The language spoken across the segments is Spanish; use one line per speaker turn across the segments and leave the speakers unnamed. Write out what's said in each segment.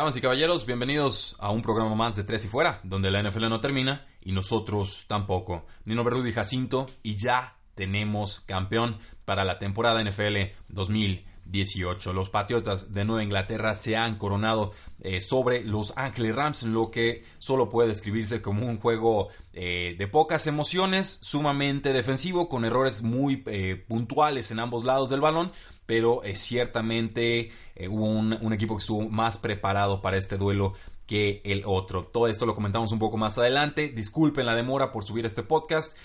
Damas y caballeros, bienvenidos a un programa más de Tres y Fuera, donde la NFL no termina y nosotros tampoco. Nino Berrudi Jacinto y ya tenemos campeón para la temporada NFL 2018. Los Patriotas de Nueva Inglaterra se han coronado eh, sobre los Ángeles Rams, lo que solo puede describirse como un juego eh, de pocas emociones, sumamente defensivo, con errores muy eh, puntuales en ambos lados del balón, pero ciertamente hubo un, equipo que estuvo más preparado para este duelo que el otro. Todo esto lo comentamos un poco más adelante. Disculpen la demora por subir este podcast.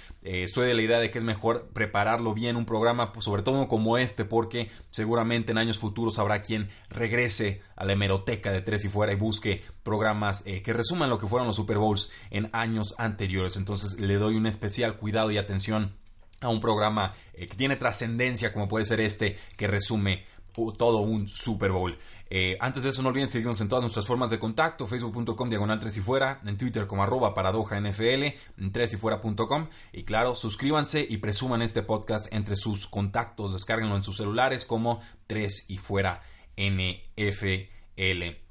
soy de la idea de que es mejor prepararlo bien un programa, pues, sobre todo como este, porque seguramente en años futuros habrá quien regrese a la hemeroteca de Tres y Fuera y busque programas que resuman lo que fueron los Super Bowls en años anteriores. Entonces le doy un especial cuidado y atención a un programa que tiene trascendencia como puede ser este que resume todo un Super Bowl. Eh, antes de eso, no olviden seguirnos en todas nuestras formas de contacto: facebook.com diagonal 3 y fuera, en Twitter como arroba paradoja NFL, en 3 y. Y claro, suscríbanse y presuman este podcast entre sus contactos. Descárguenlo en sus celulares como 3 y fuera NFL.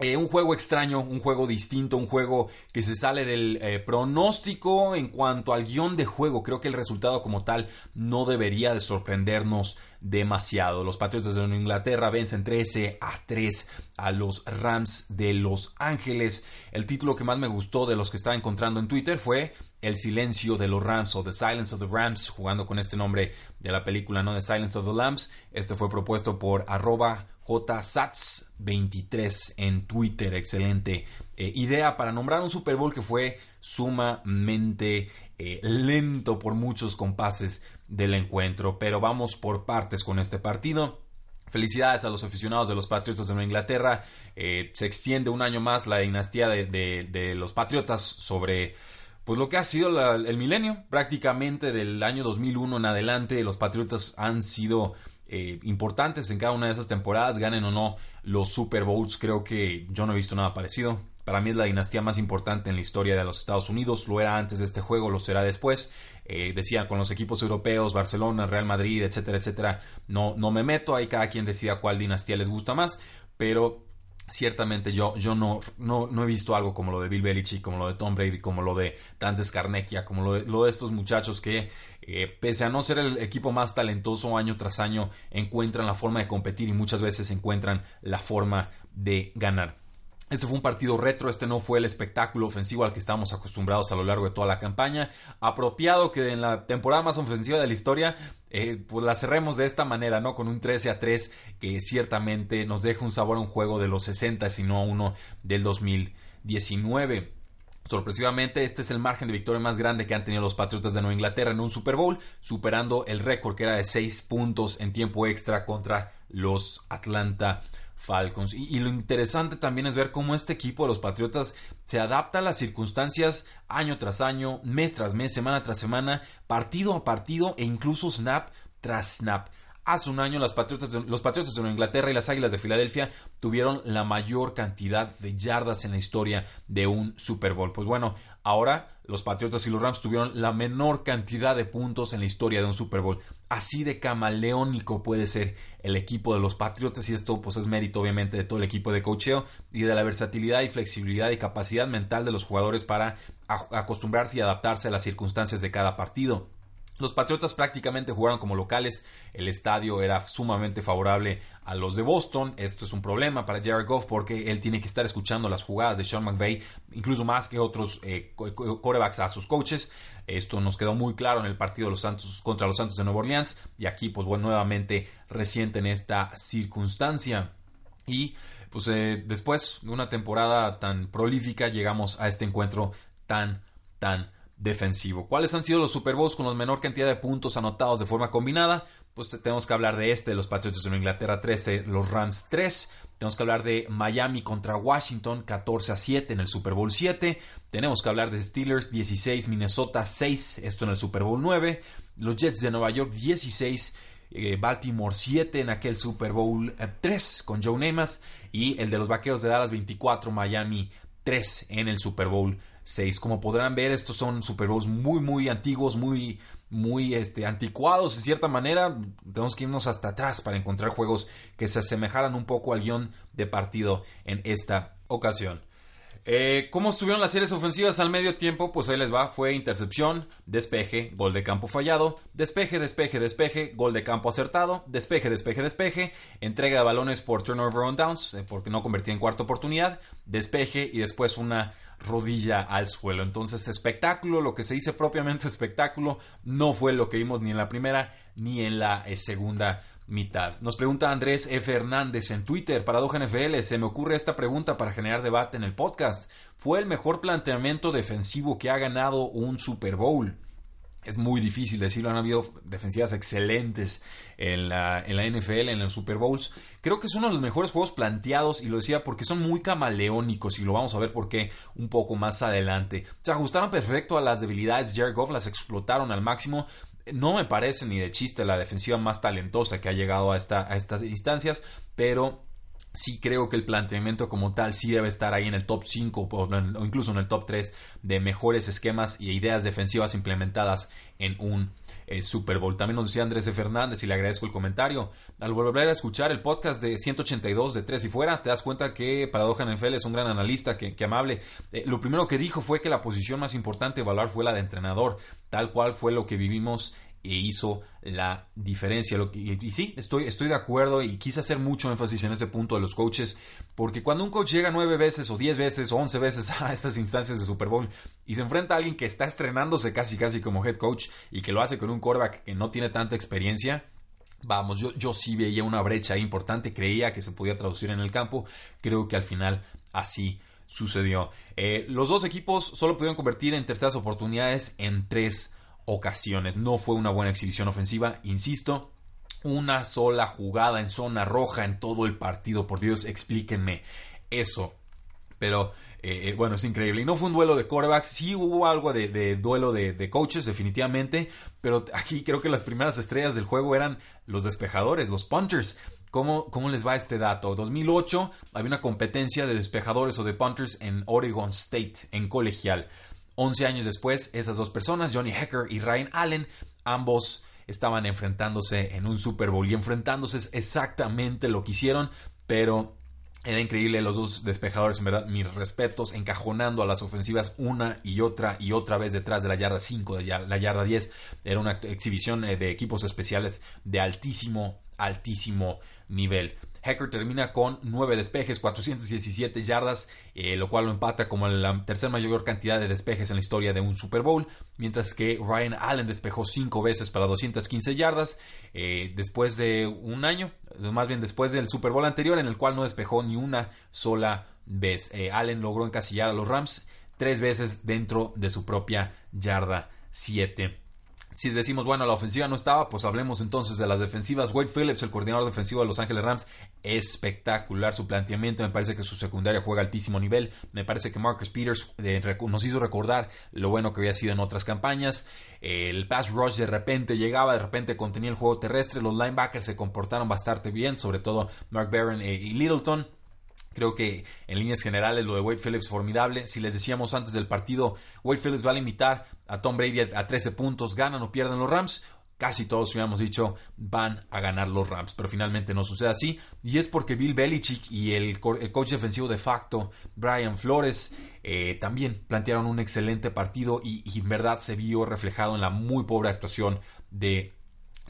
Eh, un juego extraño, un juego distinto, un juego que se sale del eh, pronóstico en cuanto al guion de juego. Creo que el resultado como tal no debería de sorprendernos demasiado. Los Patriotas de Inglaterra vencen 13 a 3 a los Rams de Los Ángeles. El título que más me gustó de los que estaba encontrando en Twitter fue El silencio de los Rams o The Silence of the Rams, jugando con este nombre de la película, ¿no? The Silence of the Lambs. Este fue propuesto por arroba JSats23 en Twitter. Excelente eh, idea para nombrar un Super Bowl que fue sumamente eh, lento por muchos compases del encuentro. Pero vamos por partes con este partido. Felicidades a los aficionados de los Patriotas de Inglaterra. Eh, se extiende un año más la dinastía de, los Patriotas sobre pues lo que ha sido el milenio. Prácticamente del año 2001 en adelante los Patriotas han sido eh, importantes en cada una de esas temporadas, ganen o no los Super Bowls. Creo que yo no he visto nada parecido. Para mí es la dinastía más importante en la historia de los Estados Unidos. Lo era antes de este juego, lo será después. Eh, decía con los equipos europeos, Barcelona, Real Madrid, etcétera, etcétera. No, no me meto. Ahí cada quien decida cuál dinastía les gusta más. Pero ciertamente yo, yo no, no, he visto algo como lo de Bill Belichick, como lo de Tom Brady, como lo de Dante Scarnecchia, como lo de, estos muchachos que, eh, pese a no ser el equipo más talentoso año tras año, encuentran la forma de competir y muchas veces encuentran la forma de ganar. Este fue un partido retro, este no fue el espectáculo ofensivo al que estamos acostumbrados a lo largo de toda la campaña. Apropiado que en la temporada más ofensiva de la historia, eh, pues la cerremos de esta manera, ¿no? Con un 13 a 3 que ciertamente nos deja un sabor a un juego de los 60, sino a uno del 2019. Sorpresivamente, este es el margen de victoria más grande que han tenido los Patriotas de Nueva Inglaterra en un Super Bowl, superando el récord que era de 6 puntos en tiempo extra contra los Atlanta Falcons. Y, lo interesante también es ver cómo este equipo de los Patriotas se adapta a las circunstancias año tras año, mes tras mes, semana tras semana, partido a partido e incluso snap tras snap. Hace un año los Patriotas, de, los Patriotas de Inglaterra y las Águilas de Filadelfia tuvieron la mayor cantidad de yardas en la historia de un Super Bowl. Pues bueno, ahora los Patriotas y los Rams tuvieron la menor cantidad de puntos en la historia de un Super Bowl. Así de camaleónico puede ser el equipo de los Patriotas y esto pues es mérito obviamente de todo el equipo de cocheo y de la versatilidad y flexibilidad y capacidad mental de los jugadores para acostumbrarse y adaptarse a las circunstancias de cada partido. Los Patriotas prácticamente jugaron como locales, el estadio era sumamente favorable a los de Boston, esto es un problema para Jared Goff porque él tiene que estar escuchando las jugadas de Sean McVay, incluso más que otros eh, corebacks a sus coaches, esto nos quedó muy claro en el partido de los Santos contra los Santos de Nueva Orleans. Y aquí pues bueno, nuevamente reciente en esta circunstancia. Y pues eh, después de una temporada tan prolífica llegamos a este encuentro tan tan defensivo. ¿Cuáles han sido los Super Bowls con la menor cantidad de puntos anotados de forma combinada? Pues tenemos que hablar de este, los Patriots de Inglaterra 13, los Rams 3. Tenemos que hablar de Miami contra Washington 14 a 7 en el Super Bowl 7. Tenemos que hablar de Steelers 16, Minnesota 6, esto en el Super Bowl 9. Los Jets de Nueva York 16, eh, Baltimore 7 en aquel Super Bowl 3 eh, con Joe Namath. Y el de los Vaqueros de Dallas 24, Miami 3 en el Super Bowl como podrán ver, estos son Super Bowls muy, muy antiguos, muy, muy este, anticuados en cierta manera. Tenemos que irnos hasta atrás para encontrar juegos que se asemejaran un poco al guion de partido en esta ocasión. Eh, ¿Cómo estuvieron las series ofensivas al medio tiempo? Pues ahí les va. Fue intercepción, despeje, gol de campo fallado, despeje, despeje, despeje, gol de campo acertado, despeje, despeje, despeje, entrega de balones por turnover on downs, eh, porque no convertía en cuarta oportunidad, despeje y después una rodilla al suelo. Entonces, espectáculo, lo que se dice propiamente espectáculo, no fue lo que vimos ni en la primera ni en la eh, segunda mitad. Nos pregunta Andrés F. Hernández en Twitter, Paradoja NFL, se me ocurre esta pregunta para generar debate en el podcast. ¿Fue el mejor planteamiento defensivo que ha ganado un Super Bowl? Es muy difícil decirlo. Han habido defensivas excelentes en la, en la NFL, en los Super Bowls. Creo que es uno de los mejores juegos planteados y lo decía porque son muy camaleónicos y lo vamos a ver por qué un poco más adelante. Se ajustaron perfecto a las debilidades de Jared Goff, las explotaron al máximo. No me parece ni de chiste la defensiva más talentosa que ha llegado a, esta, a estas instancias, pero sí creo que el planteamiento como tal sí debe estar ahí en el top 5 o incluso en el top 3 de mejores esquemas y ideas defensivas implementadas en un eh, Super Bowl. También nos decía Andrés. Fernández y le agradezco el comentario. Al volver a escuchar el podcast de 182 de 3 y fuera, te das cuenta que Paradoja NFL es un gran analista, que, amable. Eh, lo primero que dijo fue que la posición más importante de evaluar fue la de entrenador, tal cual fue lo que vivimos e hizo la diferencia. y, sí, estoy, estoy de acuerdo y quise hacer mucho énfasis en ese punto de los coaches, porque cuando un coach llega nueve veces o diez veces o once veces a estas instancias de Super Bowl y se enfrenta a alguien que está estrenándose casi casi como head coach y que lo hace con un quarterback que no tiene tanta experiencia, Vamos, yo, yo sí veía una brecha importante, creía que se podía traducir en el campo, creo que al final así sucedió. Eh, los dos equipos solo pudieron convertir en terceras oportunidades en tres ocasiones. No fue una buena exhibición ofensiva, insisto. Una sola jugada en zona roja en todo el partido. Por Dios, explíquenme eso. Pero eh, eh, bueno, es increíble. Y no fue un duelo de quarterbacks. Sí hubo algo de, duelo de, coaches, definitivamente. Pero aquí creo que las primeras estrellas del juego eran los despejadores, los punters. ¿Cómo, ¿Cómo, les va este dato? 2008 había una competencia de despejadores o de punters en Oregon State, en colegial. 11 años después, esas dos personas, Johnny Hecker y Ryan Allen, ambos estaban enfrentándose en un Super Bowl y enfrentándose es exactamente lo que hicieron, pero era increíble los dos despejadores, en verdad, mis respetos, encajonando a las ofensivas una y otra y otra vez detrás de la yarda 5, de la yarda 10. Era una exhibición eh, de equipos especiales de altísimo, altísimo nivel. Hacker termina con 9 despejes, 417 yardas, eh, lo cual lo empata como la tercera mayor cantidad de despejes en la historia de un Super Bowl, mientras que Ryan Allen despejó 5 veces para 215 yardas, eh, después de un año, más bien después del Super Bowl anterior, en el cual no despejó ni una sola vez. Eh, Allen logró encasillar a los Rams tres veces dentro de su propia yarda 7. Si decimos, bueno, la ofensiva no estaba, pues hablemos entonces de las defensivas. Wade Phillips, el coordinador defensivo de Los Ángeles Rams, espectacular su planteamiento. Me parece que su secundaria juega altísimo nivel. Me parece que Marcus Peters nos hizo recordar lo bueno que había sido en otras campañas. el pass rush de repente llegaba, de repente contenía el juego terrestre. Los linebackers se comportaron bastante bien, sobre todo Mark Barron eh, y Littleton. Creo que en líneas generales lo de Wade Phillips formidable. Si les decíamos antes del partido, Wade Phillips va a limitar a Tom Brady a 13 puntos, ganan o pierden los Rams. Casi todos hubiéramos dicho van a ganar los Rams, pero finalmente no sucede así. Y es porque Bill Belichick y el, coach defensivo de facto, Brian Flores, eh, también plantearon un excelente partido y en verdad se vio reflejado en la muy pobre actuación de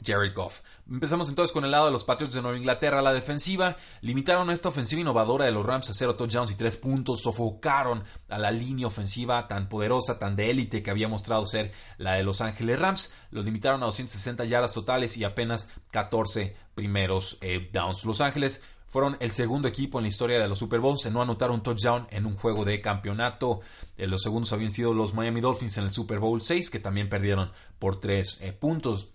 Jared Goff. Empezamos entonces con el lado de los Patriots de Nueva Inglaterra. La defensiva limitaron a esta ofensiva innovadora de los Rams a cero touchdowns y tres puntos. Sofocaron a la línea ofensiva tan poderosa, tan de élite que había mostrado ser la de Los Ángeles Rams. Los limitaron a 260 yardas totales y apenas 14 primeros eh, downs. Los Ángeles fueron el segundo equipo en la historia de los Super Bowls en no anotar un touchdown en un juego de campeonato. Eh, los segundos habían sido los Miami Dolphins en el Super Bowl 6, que también perdieron por tres eh, puntos.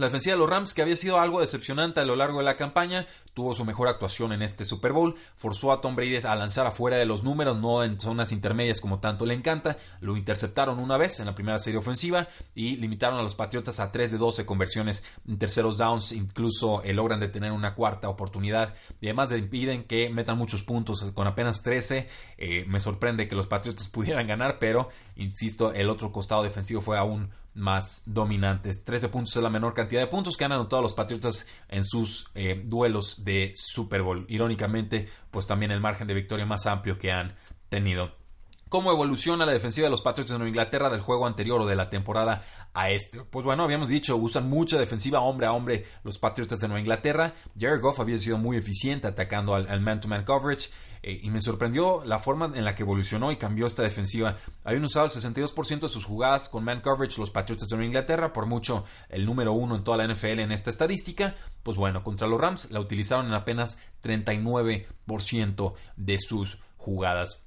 La defensiva de los Rams, que había sido algo decepcionante a lo largo de la campaña, tuvo su mejor actuación en este Super Bowl, forzó a Tom Brady a lanzar afuera de los números, no en zonas intermedias como tanto le encanta, lo interceptaron una vez en la primera serie ofensiva y limitaron a los Patriotas a 3 de 12 conversiones en terceros downs, incluso eh, logran detener una cuarta oportunidad. Y además impiden que metan muchos puntos con apenas 13. Eh, me sorprende que los Patriotas pudieran ganar, pero insisto, el otro costado defensivo fue aún más dominantes. 13 puntos es la menor cantidad de puntos que han anotado los Patriotas en sus eh, duelos de Super Bowl. Irónicamente, pues también el margen de victoria más amplio que han tenido. ¿Cómo evoluciona la defensiva de los Patriots de Nueva Inglaterra del juego anterior o de la temporada a este? Pues bueno, habíamos dicho, usan mucha defensiva hombre a hombre los Patriots de Nueva Inglaterra. Jared Goff había sido muy eficiente atacando al man-to-man coverage. Eh, y me sorprendió la forma en la que evolucionó y cambió esta defensiva. Habían usado el 62% de sus jugadas con man coverage los Patriots de Nueva Inglaterra, por mucho el número uno en toda la NFL en esta estadística. Pues bueno, contra los Rams la utilizaron en apenas 39% de sus jugadas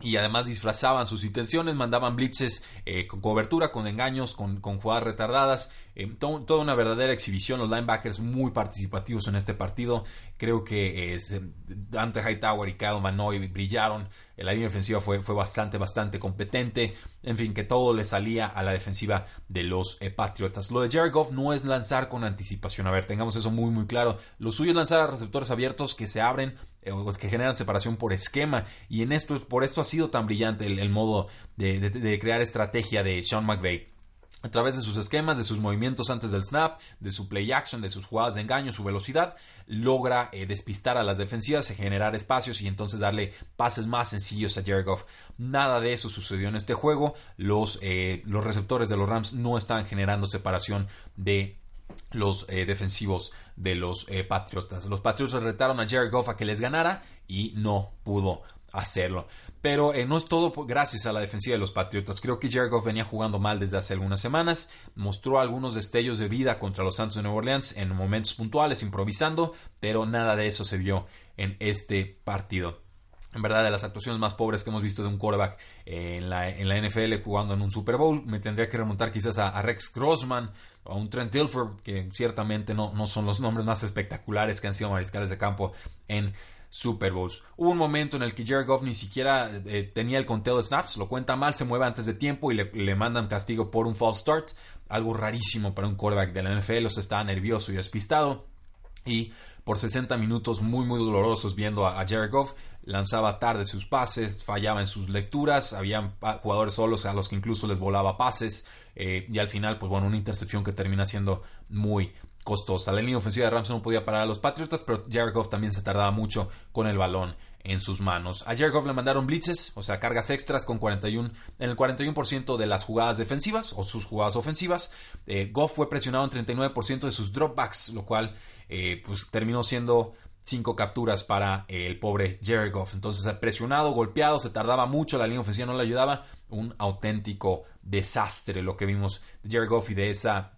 y además disfrazaban sus intenciones, mandaban blitzes eh, con cobertura, con engaños, con, jugadas retardadas, eh, toda una verdadera exhibición, los linebackers muy participativos en este partido, creo que eh, Dante Hightower y Kyle Manoy brillaron, la línea defensiva fue, fue bastante, bastante competente, en fin, que todo le salía a la defensiva de los Patriotas. Lo de Jared Goff no es lanzar con anticipación, a ver, tengamos eso muy, muy claro, lo suyo es lanzar a receptores abiertos que se abren eh, que generan separación por esquema y en esto por esto ha sido tan brillante el, modo de, crear estrategia de Sean McVay a través de sus esquemas, de sus movimientos antes del snap, de su play action, de sus jugadas de engaño, su velocidad, logra eh, despistar a las defensivas, generar espacios y entonces darle pases más sencillos a Jared Goff. Nada de eso sucedió en este juego. Los, eh, los receptores de los Rams no están generando separación de los eh, defensivos de los eh, Patriotas. Los Patriotas retaron a Jared Goff a que les ganara y no pudo hacerlo. Pero eh, no es todo gracias a la defensiva de los Patriotas. Creo que Jared Goff venía jugando mal desde hace algunas semanas. Mostró algunos destellos de vida contra los Santos de Nueva Orleans en momentos puntuales, improvisando, pero nada de eso se vio en este partido en verdad de las actuaciones más pobres que hemos visto de un quarterback en la, en la NFL jugando en un Super Bowl. Me tendría que remontar quizás a, Rex Grossman o un Trent Dilfer, que ciertamente no, no son los nombres más espectaculares que han sido mariscales de campo en Super Bowls. Hubo un momento en el que Jared Goff ni siquiera eh, tenía el conteo de snaps, lo cuenta mal, se mueve antes de tiempo y le, le, mandan castigo por un false start, algo rarísimo para un quarterback de la NFL, o sea, estaba nervioso y despistado. Y por 60 minutos muy muy dolorosos viendo a, a Jared Goff, lanzaba tarde sus pases, fallaba en sus lecturas, había jugadores solos a los que incluso les volaba pases eh, y al final, pues bueno, una intercepción que termina siendo muy costosa. La línea ofensiva de Rams no podía parar a los Patriotas, pero Jared Goff también se tardaba mucho con el balón en sus manos. A Jared Goff le mandaron blitzes, o sea, cargas extras con 41, en el 41% de las jugadas defensivas o sus jugadas ofensivas. Eh, Goff fue presionado en 39% de sus dropbacks, lo cual eh, pues terminó siendo cinco capturas para el pobre Jared Goff. Entonces, presionado, golpeado, se tardaba mucho, la línea ofensiva no le ayudaba. Un auténtico desastre lo que vimos de Jared Goff y de esa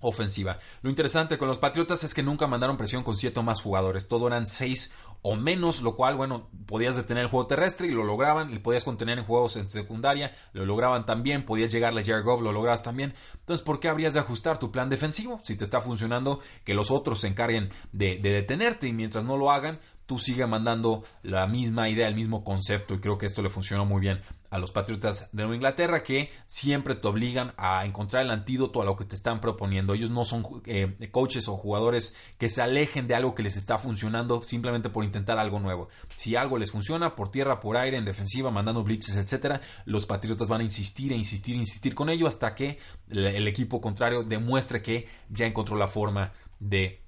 ofensiva. Lo interesante con los Patriotas es que nunca mandaron presión con siete o más jugadores. Todo eran seis o menos, lo cual, bueno, podías detener el juego terrestre y lo lograban, y podías contener en juegos en secundaria, lo lograban también, podías llegarle a Jared Goff, lo lograbas también. Entonces, ¿por qué habrías de ajustar tu plan defensivo? Si te está funcionando, que los otros se encarguen de, de detenerte y mientras no lo hagan, tú sigas mandando la misma idea, el mismo concepto y creo que esto le funcionó muy bien a los Patriotas de Nueva Inglaterra que siempre te obligan a encontrar el antídoto a lo que te están proponiendo. Ellos no son eh, coaches o jugadores que se alejen de algo que les está funcionando simplemente por intentar algo nuevo. Si algo les funciona por tierra, por aire, en defensiva, mandando blitzes, etcétera, los Patriotas van a insistir e insistir e insistir con ello hasta que el equipo contrario demuestre que ya encontró la forma de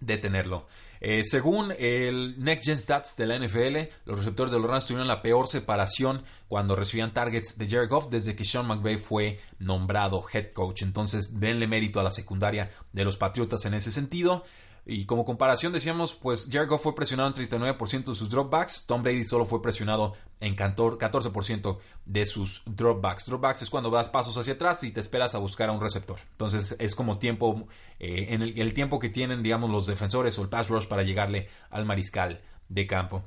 detenerlo. Eh, según el Next Gen Stats de la NFL, los receptores de los Rams tuvieron la peor separación cuando recibían targets de Jared Goff desde que Sean McVay fue nombrado head coach. Entonces, denle mérito a la secundaria de los Patriotas en ese sentido. Y como comparación decíamos, pues Jared Goff fue presionado en 39% de sus dropbacks, Tom Brady solo fue presionado en 14% de sus dropbacks. Dropbacks es cuando das pasos hacia atrás y te esperas a buscar a un receptor. Entonces es como tiempo, eh, en el, tiempo que tienen, digamos, los defensores o el pass rush para llegarle al mariscal de campo.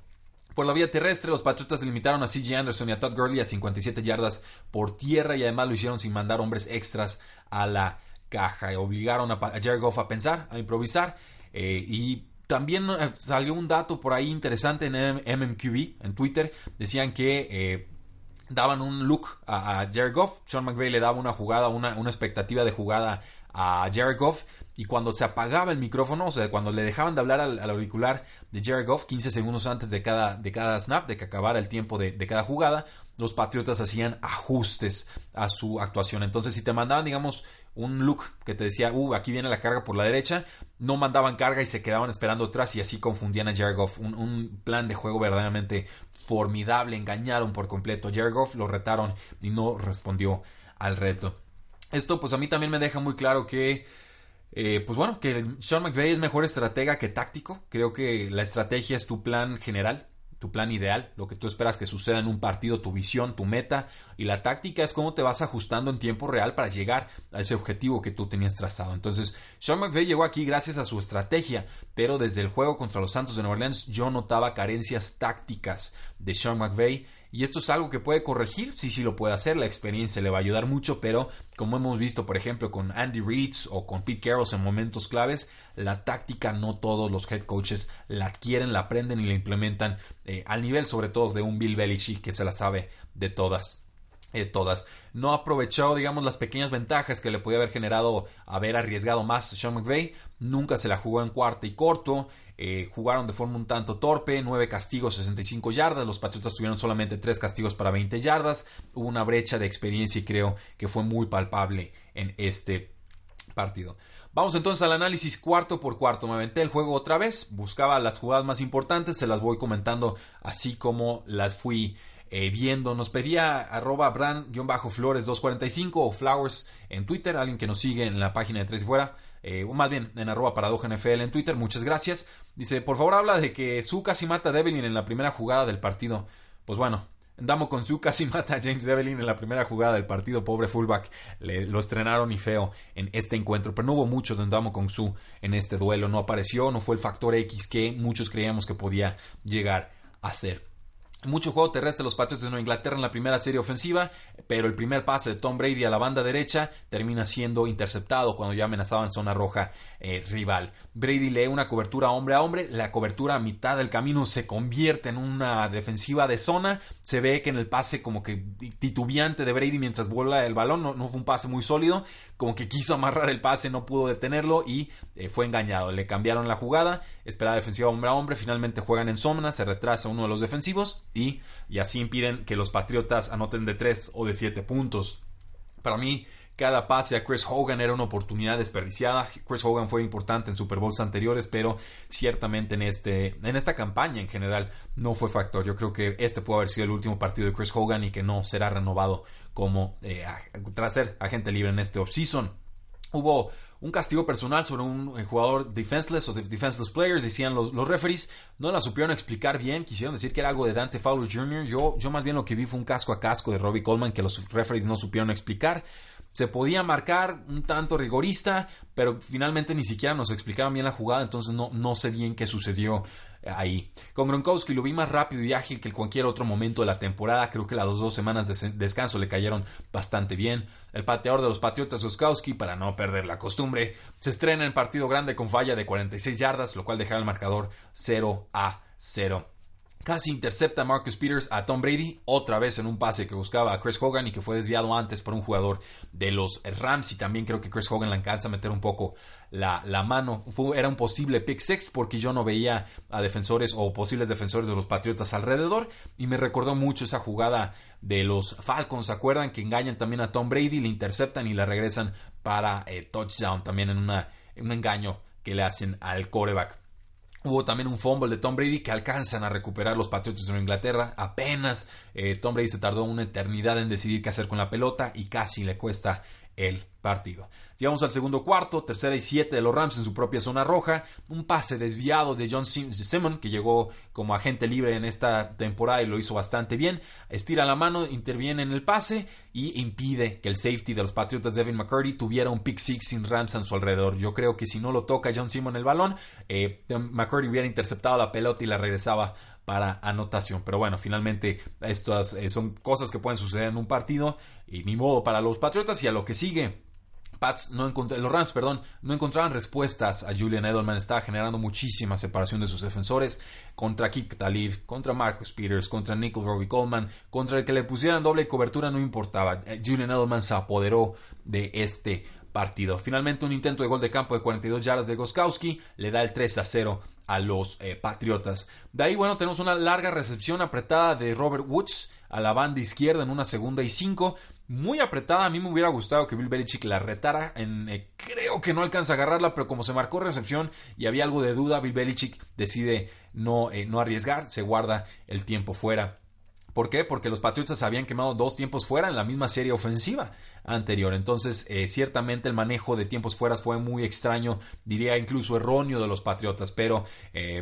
Por la vía terrestre, los Patriotas limitaron a CJ Anderson y a Todd Gurley a 57 yardas por tierra y además lo hicieron sin mandar hombres extras a la caja. Obligaron a, Jared Goff a pensar, a improvisar eh, y también eh, salió un dato por ahí interesante en MMQB, en Twitter. Decían que eh, daban un look a, Jared Goff. Sean McVay le daba una jugada, una, una expectativa de jugada a Jared Goff y cuando se apagaba el micrófono, o sea, cuando le dejaban de hablar al, auricular de Jared Goff 15 segundos antes de cada, de cada snap, de que acabara el tiempo de, cada jugada, los Patriotas hacían ajustes a su actuación. Entonces, si te mandaban, digamos, un look que te decía, uh, aquí viene la carga por la derecha, no mandaban carga y se quedaban esperando atrás y así confundían a Jared. Un, plan de juego verdaderamente formidable, engañaron por completo Jared Goff, lo retaron y no respondió al reto. Esto pues a mí también me deja muy claro que, eh, pues bueno, que Sean McVay es mejor estratega que táctico. Creo que la estrategia es tu plan general, tu plan ideal, lo que tú esperas que suceda en un partido, tu visión, tu meta, y la táctica es cómo te vas ajustando en tiempo real para llegar a ese objetivo que tú tenías trazado. Entonces, Sean McVay llegó aquí gracias a su estrategia, pero desde el juego contra los Santos de Nueva Orleans yo notaba carencias tácticas de Sean McVay y esto es algo que puede corregir, sí, sí lo puede hacer, la experiencia le va a ayudar mucho, pero como hemos visto, por ejemplo, con Andy Reid o con Pete Carroll en momentos claves, la táctica no todos los head coaches la adquieren, la aprenden y la implementan eh, al nivel sobre todo de un Bill Belichick que se la sabe de todas. Eh, todas. No aprovechó, digamos, las pequeñas ventajas que le podía haber generado haber arriesgado más Sean McVay. Nunca se la jugó en cuarto y corto. Eh, jugaron de forma un tanto torpe, 9 castigos, 65 yardas. Los Patriotas tuvieron solamente 3 castigos para 20 yardas. Hubo una brecha de experiencia y creo que fue muy palpable en este partido. Vamos entonces al análisis cuarto por cuarto. Me aventé el juego otra vez, buscaba las jugadas más importantes, se las voy comentando así como las fui eh, viendo. Nos pedía arroba brand-flores245 o flowers en Twitter, alguien que nos sigue en la página de Tres y Fuera eh, más bien en arroba paradoja NFL en Twitter, muchas gracias. Dice, por favor habla de que Su casi mata a Devlin en la primera jugada del partido. Pues bueno, Damo con Su casi mata a James Devlin en la primera jugada del partido, pobre fullback. Le, lo estrenaron y feo en este encuentro, pero no hubo mucho de Damo con Su en este duelo. No apareció, no fue el factor X que muchos creíamos que podía llegar a ser. Mucho juego terrestre los Patriots de Nueva Inglaterra en la primera serie ofensiva, pero el primer pase de Tom Brady a la banda derecha termina siendo interceptado cuando ya amenazaba en zona roja eh, rival. Brady lee una cobertura hombre a hombre, la cobertura a mitad del camino se convierte en una defensiva de zona, se ve que en el pase como que titubeante de Brady mientras vuela el balón, no, fue un pase muy sólido, como que quiso amarrar el pase, no pudo detenerlo y eh, fue engañado. Le cambiaron la jugada, esperaba defensiva hombre a hombre, finalmente juegan en zona, se retrasa uno de los defensivos y, así impiden que los Patriotas anoten de 3 o de 7 puntos. Para mí, cada pase a Chris Hogan era una oportunidad desperdiciada. Chris Hogan fue importante en Super Bowls anteriores, pero ciertamente en, este, en esta campaña en general no fue factor. Yo creo que este puede haber sido el último partido de Chris Hogan y que no será renovado como eh, tras ser agente libre en este offseason. Hubo un castigo personal sobre un eh, jugador defenseless o defenseless player, decían los, los, referees, no la supieron explicar bien, quisieron decir que era algo de Dante Fowler Jr. Yo, yo más bien lo que vi fue un casco a casco de Robbie Coleman que los referees no supieron explicar. Se podía marcar un tanto rigorista, pero finalmente ni siquiera nos explicaron bien la jugada, entonces no, no sé bien qué sucedió ahí. Con Gronkowski lo vi más rápido y ágil que en cualquier otro momento de la temporada. Creo que las dos, semanas de descanso le cayeron bastante bien. El pateador de los Patriotas, Gronkowski, para no perder la costumbre, se estrena en partido grande con falla de 46 yardas, lo cual deja el marcador 0 a 0. Casi intercepta Marcus Peters a Tom Brady, otra vez en un pase que buscaba a Chris Hogan y que fue desviado antes por un jugador de los Rams. Y también creo que Chris Hogan le alcanza a meter un poco la, mano. era un posible pick six porque yo no veía a defensores o posibles defensores de los Patriotas alrededor. Y me recordó mucho esa jugada de los Falcons. ¿Se acuerdan? Que engañan también a Tom Brady, le interceptan y la regresan para eh, touchdown. También en, en un engaño que le hacen al coreback. Hubo también un fumble de Tom Brady que alcanzan a recuperar los Patriots de Inglaterra. Apenas eh, Tom Brady se tardó una eternidad en decidir qué hacer con la pelota y casi le cuesta el partido. Llegamos al segundo cuarto, tercera y siete de los Rams en su propia zona roja. Un pase desviado de John Simon, que llegó como agente libre en esta temporada y lo hizo bastante bien. Estira la mano, interviene en el pase y impide que el safety de los Patriotas, Devin McCurdy, tuviera un pick six sin Rams a su alrededor. Yo creo que si no lo toca John Simon el balón, eh, McCurdy hubiera interceptado la pelota y la regresaba para anotación. Pero bueno, finalmente estas eh, son cosas que pueden suceder en un partido y ni modo para los Patriotas y a lo que sigue Pats no los Rams, perdón, no encontraban respuestas a Julian Edelman. Estaba generando muchísima separación de sus defensores contra Kik Talib, contra Marcus Peters, contra Nickel Robbie Coleman, contra el que le pusieran doble cobertura no importaba. Eh, Julian Edelman se apoderó de este partido. Finalmente un intento de gol de campo de 42 yardas de Goskowski le da el 3 a 0 a los eh, Patriotas. De ahí, bueno, tenemos una larga recepción apretada de Robert Woods a la banda izquierda en una segunda y cinco muy apretada. A mí me hubiera gustado que Bill Belichick la retara. En, eh, creo que no alcanza a agarrarla, pero como se marcó recepción y había algo de duda, Bill Belichick decide no, eh, no arriesgar, se guarda el tiempo fuera. ¿Por qué? Porque los Patriotas habían quemado dos tiempos fuera en la misma serie ofensiva anterior. Entonces, eh, ciertamente el manejo de tiempos fuera fue muy extraño, diría incluso erróneo de los Patriotas, pero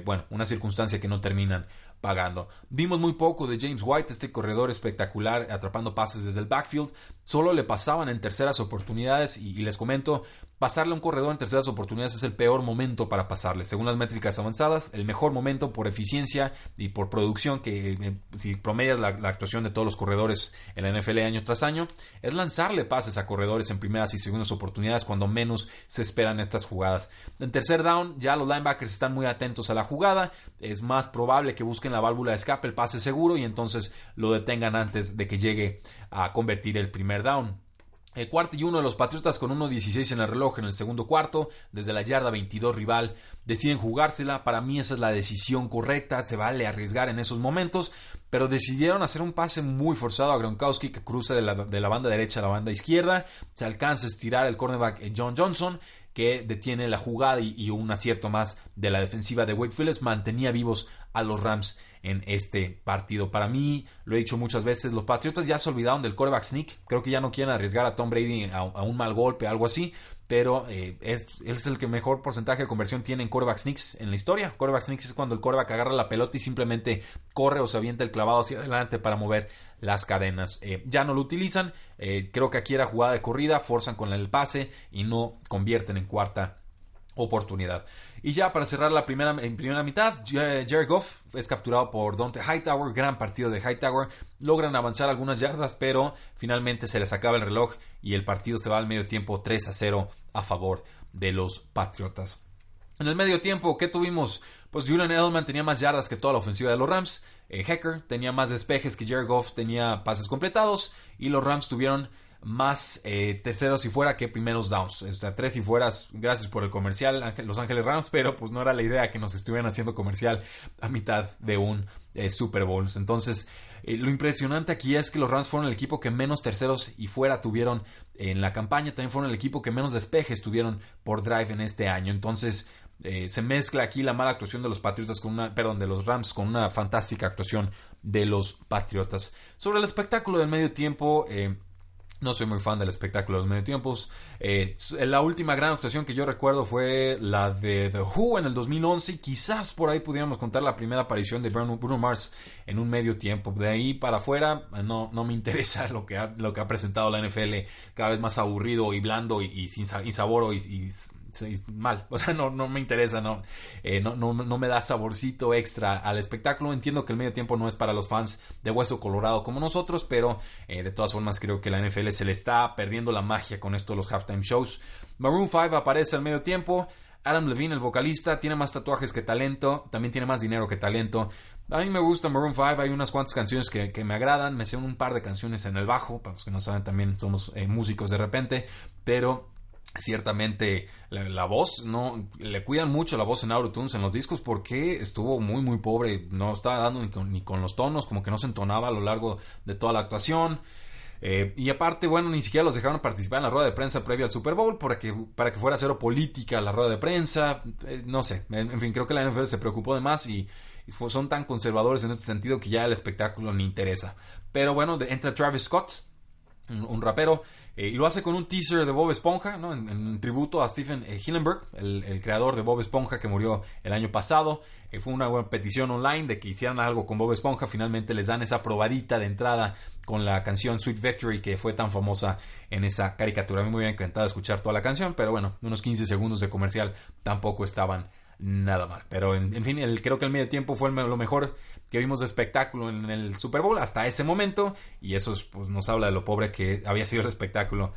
bueno, una circunstancia que no terminan pagando. Vimos muy poco de James White, este corredor espectacular atrapando pases desde el backfield. Solo le pasaban en terceras oportunidades y, les comento, pasarle a un corredor en terceras oportunidades es el peor momento para pasarle. Según las métricas avanzadas, el mejor momento por eficiencia y por producción, que eh, si promedias la, la, actuación de todos los corredores en la NFL año tras año, es lanzarle pases a corredores en primeras y segundas oportunidades cuando menos se esperan estas jugadas. En tercer down, ya los linebackers están muy atentos a la jugada, es más probable que busquen la válvula de escape, el pase seguro y entonces lo detengan antes de que llegue a convertir el primer down. El cuarto y uno de los Patriotas con 1.16 en el reloj en el segundo cuarto, desde la yarda 22 rival, deciden jugársela. Para mí esa es la decisión correcta, se vale arriesgar en esos momentos, pero decidieron hacer un pase muy forzado a Gronkowski que cruza de la, de la banda derecha a la banda izquierda, se alcanza a estirar el cornerback eh, John Johnson que detiene la jugada y, un acierto más de la defensiva de Wade Phillips mantenía vivos a los Rams en este partido. Para mí, lo he dicho muchas veces, los Patriotas ya se olvidaron del quarterback sneak. Creo que ya no quieren arriesgar a Tom Brady a, un mal golpe, algo así. Pero eh, es, el que mejor porcentaje de conversión tiene en quarterback sneaks en la historia. Quarterback sneaks es cuando el quarterback agarra la pelota y simplemente corre o se avienta el clavado hacia adelante para mover las cadenas. Eh, ya no lo utilizan. Eh, creo que aquí era jugada de corrida, forzan con el pase y no convierten en cuarta oportunidad. Y ya para cerrar la primera, en primera mitad, Jared Goff es capturado por Dante Hightower, gran partido de Hightower, logran avanzar algunas yardas, pero finalmente se les acaba el reloj y el partido se va al medio tiempo 3 a 0 a favor de los Patriotas. En el medio tiempo, ¿qué tuvimos? Pues Julian Edelman tenía más yardas que toda la ofensiva de los Rams, eh, Hecker tenía más despejes que Jared Goff tenía pases completados y los Rams tuvieron más eh, terceros y fuera que primeros downs. O sea, tres y fueras, gracias por el comercial, Los Ángeles Rams, pero pues no era la idea que nos estuvieran haciendo comercial a mitad de un eh, Super Bowl. Entonces, eh, lo impresionante aquí es que los Rams fueron el equipo que menos terceros y fuera tuvieron en la campaña, también fueron el equipo que menos despejes tuvieron por drive en este año. Entonces, se mezcla aquí la mala actuación de los Patriotas con una, perdón, de los Rams con una fantástica actuación de los Patriotas. Sobre el espectáculo del medio tiempo, no soy muy fan del espectáculo de los medio tiempos. Eh, la última gran actuación que yo recuerdo fue la de The Who en el 2011. Quizás por ahí pudiéramos contar la primera aparición de Bruno, Mars en un medio tiempo. De ahí para afuera no, no me interesa lo que, ha, lo que ha presentado la NFL. Cada vez más aburrido y blando y, sin sabor mal, o sea, no, no me interesa, no, eh, no, no, no, me da saborcito extra al espectáculo. Entiendo que el medio tiempo no es para los fans de Hueso Colorado como nosotros, pero eh, de todas formas creo que la NFL se le está perdiendo la magia con esto de los halftime shows. Maroon 5 aparece al medio tiempo. Adam Levine, el vocalista, tiene más tatuajes que talento, también tiene más dinero que talento. A mí me gusta Maroon 5, hay unas cuantas canciones que, me agradan, me sé un par de canciones en el bajo, para los que no saben también somos eh, músicos de repente, pero ciertamente la, voz no le cuidan mucho la voz en Autotunes en los discos porque estuvo muy muy pobre. No estaba dando ni con, los tonos como que no se entonaba a lo largo de toda la actuación. Eh, y aparte bueno ni siquiera los dejaron participar en la rueda de prensa previa al Super Bowl para que para que fuera cero política la rueda de prensa. Eh, no sé en, fin creo que la NFL se preocupó de más y, son tan conservadores en este sentido que ya el espectáculo ni interesa. Pero bueno entra Travis Scott un, rapero, eh, y lo hace con un teaser de Bob Esponja, ¿no? en, tributo a Stephen eh, Hillenberg, el, creador de Bob Esponja que murió el año pasado. Eh, fue una buena petición online de que hicieran algo con Bob Esponja. Finalmente les dan esa probadita de entrada con la canción Sweet Victory que fue tan famosa en esa caricatura. A mí me hubiera encantado escuchar toda la canción, pero bueno, unos 15 segundos de comercial tampoco estaban nada mal. Pero en, fin, creo que el medio tiempo fue lo mejor que vimos de espectáculo en el Super Bowl hasta ese momento. Y eso pues, nos habla de lo pobre que había sido el espectáculo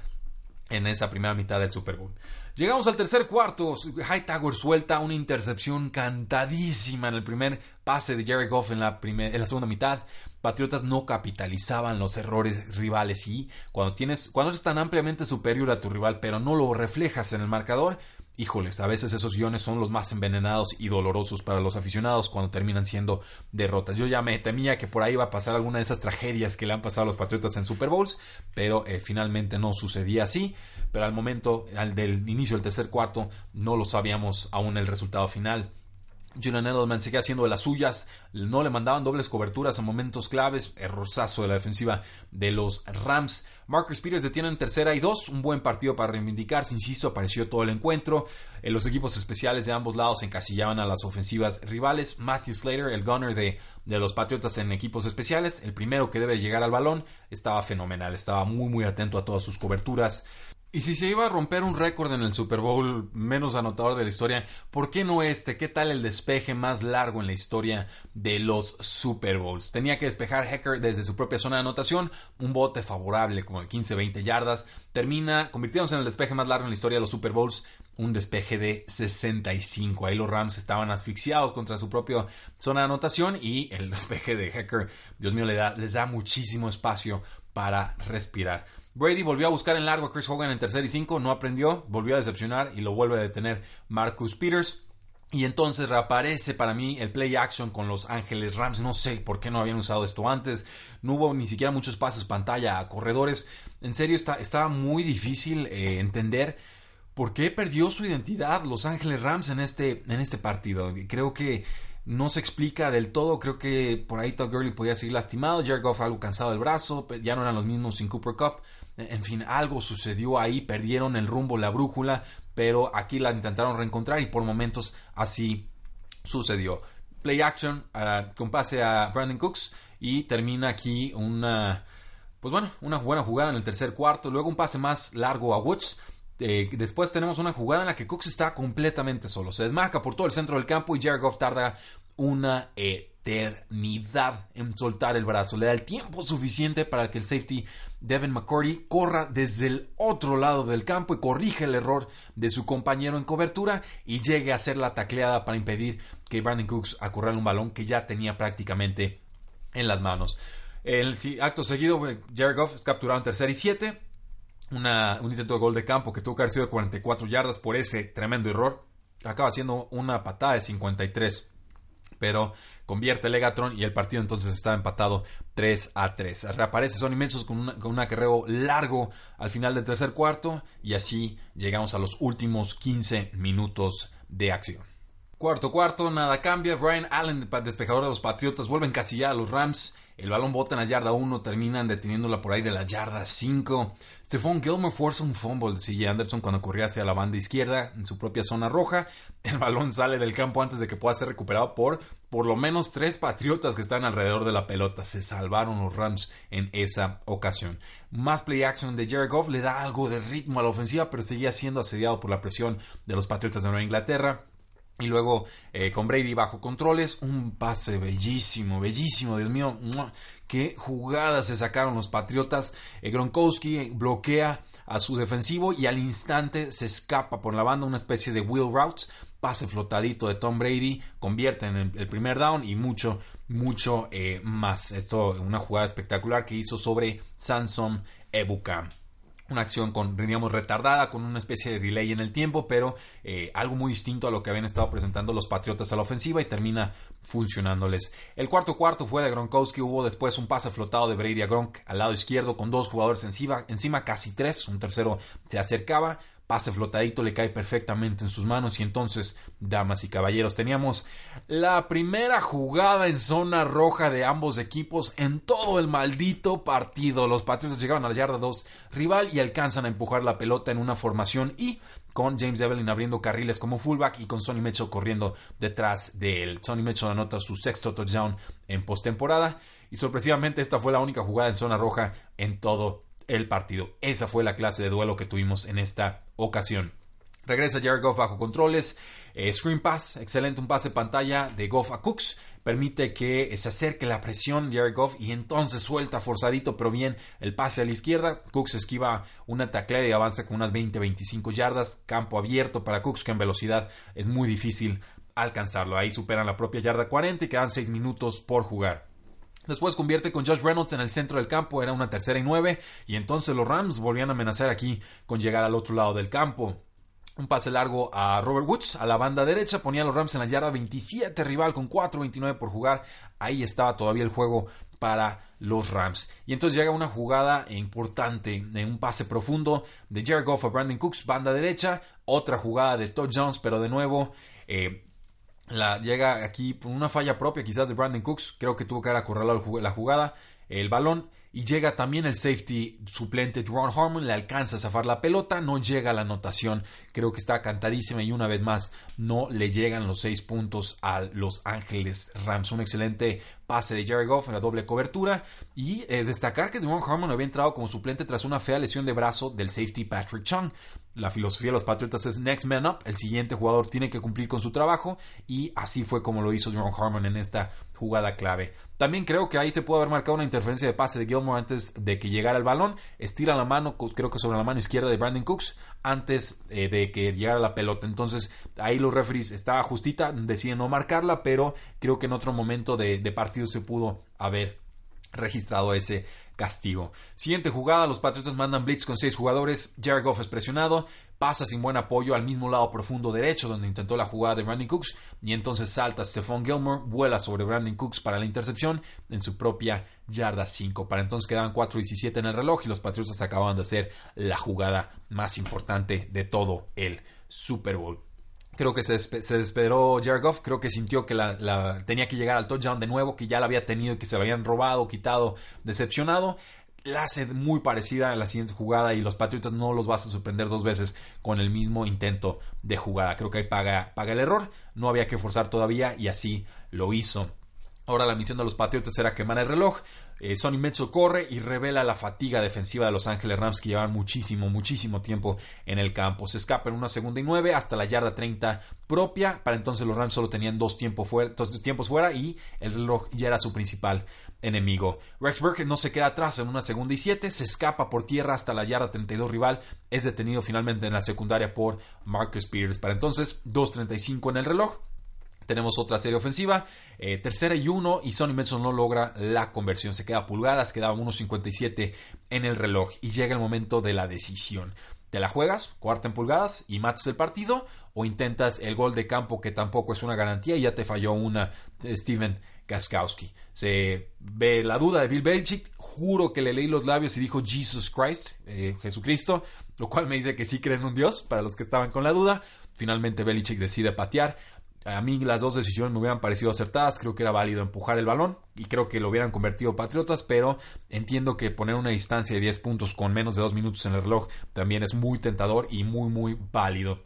en esa primera mitad del Super Bowl. Llegamos al tercer cuarto. Hightower suelta una intercepción cantadísima en el primer pase de Jerry Goff en la, en la segunda mitad. Patriotas no capitalizaban los errores rivales y cuando tienes cuando eres tan ampliamente superior a tu rival pero no lo reflejas en el marcador, híjoles, a veces esos guiones son los más envenenados y dolorosos para los aficionados cuando terminan siendo derrotas. Yo ya me temía que por ahí iba a pasar alguna de esas tragedias que le han pasado a los Patriotas en Super Bowls, pero eh, finalmente no sucedía así. Pero al momento al del inicio del tercer cuarto no lo sabíamos aún el resultado final. Julian Edelman seguía haciendo de las suyas, no le mandaban dobles coberturas en momentos claves, errorzazo de la defensiva de los Rams. Marcus Peters detiene en tercera y dos, un buen partido para reivindicarse, insisto, apareció todo el encuentro. Eh, los equipos especiales de ambos lados encasillaban a las ofensivas rivales. Matthew Slater, el gunner de, de los Patriotas en equipos especiales, el primero que debe llegar al balón, estaba fenomenal, estaba muy muy atento a todas sus coberturas. Y si se iba a romper un récord en el Super Bowl menos anotador de la historia, ¿por qué no este? ¿Qué tal el despeje más largo en la historia de los Super Bowls? Tenía que despejar Hecker desde su propia zona de anotación, un bote favorable como de 15-20 yardas, termina convirtiéndose en el despeje más largo en la historia de los Super Bowls, un despeje de 65. Ahí los Rams estaban asfixiados contra su propia zona de anotación y el despeje de Hecker, Dios mío, les da muchísimo espacio para respirar. Brady volvió a buscar en largo a Chris Hogan en tercer y cinco, no aprendió, volvió a decepcionar y lo vuelve a detener Marcus Peters. Y entonces reaparece para mí el play action con los Ángeles Rams. No sé por qué no habían usado esto antes. No hubo ni siquiera muchos pases pantalla a corredores. En serio, está, estaba muy difícil eh, entender por qué perdió su identidad los Ángeles Rams en este, en este partido. Creo que no se explica del todo. Creo que por ahí Todd Gurley podía seguir lastimado. Jared Goff algo cansado del brazo. Ya no eran los mismos sin Cooper Cup. En fin, algo sucedió ahí. Perdieron el rumbo, la brújula. Pero aquí la intentaron reencontrar y por momentos así sucedió. Play action uh, con pase a Brandon Cooks. Y termina aquí una. Pues bueno, una buena jugada en el tercer cuarto. Luego un pase más largo a Woods eh, después tenemos una jugada en la que Cooks está completamente solo. Se desmarca por todo el centro del campo y Jared Goff tarda una eternidad en soltar el brazo. Le da el tiempo suficiente para que el safety Devin McCourty corra desde el otro lado del campo y corrige el error de su compañero en cobertura y llegue a hacer la tacleada para impedir que Brandon Cooks acorrale un balón que ya tenía prácticamente en las manos. El acto seguido, Jared Goff es capturado en tercera y siete un intento de gol de campo que tuvo que haber sido de 44 yardas por ese tremendo error. Acaba siendo una patada de 53. Pero convierte Legatron y el partido entonces está empatado 3 a 3. Reaparece Son Inmensos con, con un acarreo largo al final del tercer cuarto y así llegamos a los últimos 15 minutos de acción. Cuarto cuarto, nada cambia. Brian Allen, despejador de los Patriotas, vuelve a encasillar a los Rams. El balón bota en la yarda 1, terminan deteniéndola por ahí de la yarda 5. Stephon Gilmore forza un fumble de Anderson cuando corría hacia la banda izquierda en su propia zona roja. El balón sale del campo antes de que pueda ser recuperado por por lo menos tres patriotas que están alrededor de la pelota. Se salvaron los Rams en esa ocasión. Más play action de Jared Goff le da algo de ritmo a la ofensiva, pero seguía siendo asediado por la presión de los patriotas de Nueva Inglaterra. Y luego eh, con Brady bajo controles, un pase bellísimo, bellísimo, Dios mío, qué jugadas se sacaron los Patriotas. Eh, Gronkowski bloquea a su defensivo y al instante se escapa por la banda una especie de wheel routes, pase flotadito de Tom Brady, convierte en el, primer down y mucho, mucho eh, más. Esto, una jugada espectacular que hizo sobre Samson Ebuka una acción con, retardada, con una especie de delay en el tiempo, pero eh, algo muy distinto a lo que habían estado presentando los Patriotas a la ofensiva y termina funcionándoles. El cuarto cuarto fue de Gronkowski, hubo después un pase flotado de Brady a Gronk al lado izquierdo con dos jugadores encima, encima casi tres, un tercero se acercaba, pase flotadito le cae perfectamente en sus manos y entonces, damas y caballeros, teníamos la primera jugada en zona roja de ambos equipos en todo el maldito partido. Los Patriots llegaban a la yarda 2 rival y alcanzan a empujar la pelota en una formación y con James Evelyn abriendo carriles como fullback y con Sonny Mitchell corriendo detrás de él. Sonny Mitchell anota su sexto touchdown en postemporada y sorpresivamente esta fue la única jugada en zona roja en todo el partido. Esa fue la clase de duelo que tuvimos en esta ocasión. Regresa Jared Goff bajo controles. Eh, screen pass, excelente, un pase pantalla de Goff a Cooks. Permite que se acerque la presión Jared Goff y entonces suelta forzadito, pero bien el pase a la izquierda. Cooks esquiva una taclera y avanza con unas 20-25 yardas. Campo abierto para Cooks, que en velocidad es muy difícil alcanzarlo. Ahí superan la propia yarda 40 y quedan 6 minutos por jugar. Después convierte con Josh Reynolds en el centro del campo, era una tercera y nueve, y entonces los Rams volvían a amenazar aquí con llegar al otro lado del campo. Un pase largo a Robert Woods a la banda derecha, ponía a los Rams en la yarda 27 rival con 4.29 por jugar. Ahí estaba todavía el juego para los Rams. Y entonces llega una jugada importante, en un pase profundo de Jared Goff a Brandon Cooks, banda derecha, otra jugada de Todd Jones, pero de nuevo eh, la, llega aquí por una falla propia quizás de Brandon Cooks. Creo que tuvo que haber la jugada. El balón y llega también el safety suplente Ron Harmon, le alcanza a zafar la pelota, no llega a la anotación, creo que está cantadísima y una vez más no le llegan los seis puntos a Los Ángeles Rams. Un excelente pase de Jerry Goff en la doble cobertura y eh, destacar que Ron Harmon había entrado como suplente tras una fea lesión de brazo del safety Patrick Chung. La filosofía de los Patriotas es next man up, el siguiente jugador tiene que cumplir con su trabajo y así fue como lo hizo Ron Harmon en esta jugada clave. También creo que ahí se puede haber marcado una interferencia de pase de Gilmore antes de que llegara el balón. Estira la mano, creo que sobre la mano izquierda de Brandon Cooks, antes eh, de que llegara la pelota. Entonces ahí los referees estaba justita, deciden no marcarla, pero creo que en otro momento de partido se pudo haber registrado ese castigo. Siguiente jugada, los Patriotas mandan blitz con seis jugadores, Jared Goff es presionado, pasa sin buen apoyo al mismo lado profundo derecho donde intentó la jugada de Brandon Cooks y entonces salta Stephon Gilmore, vuela sobre Brandon Cooks para la intercepción en su propia yarda 5. Para entonces quedaban 4.17 en el reloj y los Patriotas acababan de hacer la jugada más importante de todo el Super Bowl. Creo que se, desesperó Jared Goff, creo que sintió que la, tenía que llegar al touchdown de nuevo, que ya la había tenido, que se lo habían robado, quitado, decepcionado. La hace muy parecida a la siguiente jugada y los Patriotas no los vas a sorprender dos veces con el mismo intento de jugada. Creo que ahí paga, paga el error, no había que forzar todavía y así lo hizo. Ahora la misión de los Patriotas era quemar el reloj. Eh, Sonny Mitchell corre y revela la fatiga defensiva de Los Ángeles Rams que llevan muchísimo, muchísimo tiempo en el campo. Se escapa en una segunda y nueve hasta la yarda 30 propia. Para entonces los Rams solo tenían dos, tiempos fuera, y el reloj ya era su principal enemigo. Rex Burke no se queda atrás en una segunda y siete. Se escapa por tierra hasta la yarda 32 rival. Es detenido finalmente en la secundaria por Marcus Peters. Para entonces 2.35 en el reloj. Tenemos otra serie ofensiva, eh, tercera y uno, y Sonny Mitchell no logra la conversión. Se queda pulgadas, quedaba 1.57 en el reloj, y llega el momento de la decisión. ¿Te la juegas, cuarta en pulgadas, y matas el partido? ¿O intentas el gol de campo, que tampoco es una garantía, y ya te falló una eh, Steven Gaskowski? Se ve la duda de Bill Belichick. Juro que le leí los labios y dijo Jesus Christ, eh, Jesucristo, lo cual me dice que sí creen en un Dios, para los que estaban con la duda. Finalmente Belichick decide patear a mí las dos decisiones me hubieran parecido acertadas, creo que era válido empujar el balón y creo que lo hubieran convertido Patriotas, pero entiendo que poner una distancia de 10 puntos con menos de 2 minutos en el reloj también es muy tentador y muy muy válido.